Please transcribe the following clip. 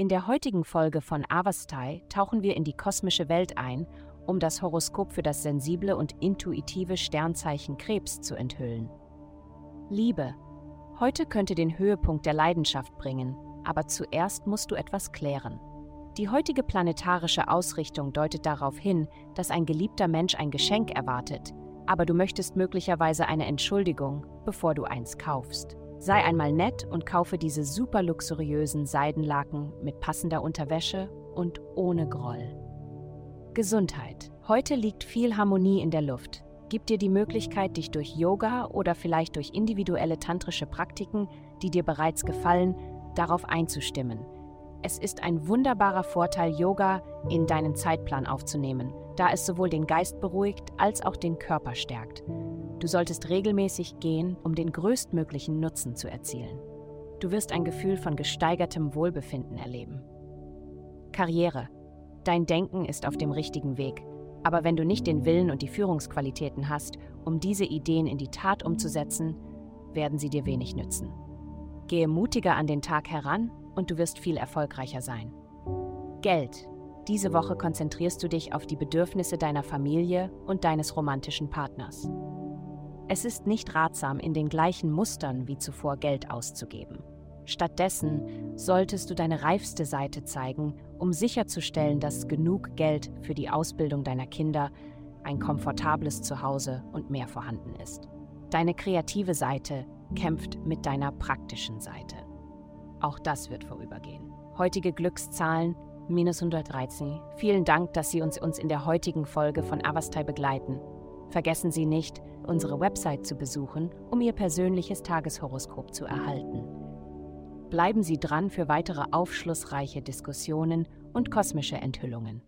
In der heutigen Folge von Avastai tauchen wir in die kosmische Welt ein, um das Horoskop für das sensible und intuitive Sternzeichen Krebs zu enthüllen. Liebe. Heute könnte den Höhepunkt der Leidenschaft bringen, aber zuerst musst du etwas klären. Die heutige planetarische Ausrichtung deutet darauf hin, dass ein geliebter Mensch ein Geschenk erwartet, aber du möchtest möglicherweise eine Entschuldigung, bevor du eins kaufst. Sei einmal nett und kaufe diese super luxuriösen Seidenlaken mit passender Unterwäsche und ohne Groll. Gesundheit. Heute liegt viel Harmonie in der Luft. Gib dir die Möglichkeit, dich durch Yoga oder vielleicht durch individuelle tantrische Praktiken, die dir bereits gefallen, darauf einzustimmen. Es ist ein wunderbarer Vorteil, Yoga in deinen Zeitplan aufzunehmen, da es sowohl den Geist beruhigt als auch den Körper stärkt. Du solltest regelmäßig gehen, um den größtmöglichen Nutzen zu erzielen. Du wirst ein Gefühl von gesteigertem Wohlbefinden erleben. Karriere. Dein Denken ist auf dem richtigen Weg, aber wenn du nicht den Willen und die Führungsqualitäten hast, um diese Ideen in die Tat umzusetzen, werden sie dir wenig nützen. Gehe mutiger an den Tag heran und du wirst viel erfolgreicher sein. Geld. Diese Woche konzentrierst du dich auf die Bedürfnisse deiner Familie und deines romantischen Partners. Es ist nicht ratsam, in den gleichen Mustern wie zuvor Geld auszugeben. Stattdessen solltest du deine reifste Seite zeigen, um sicherzustellen, dass genug Geld für die Ausbildung deiner Kinder, ein komfortables Zuhause und mehr vorhanden ist. Deine kreative Seite kämpft mit deiner praktischen Seite. Auch das wird vorübergehen. Heutige Glückszahlen minus 113. Vielen Dank, dass Sie uns, uns in der heutigen Folge von Avastai begleiten. Vergessen Sie nicht, unsere Website zu besuchen, um Ihr persönliches Tageshoroskop zu erhalten. Bleiben Sie dran für weitere aufschlussreiche Diskussionen und kosmische Enthüllungen.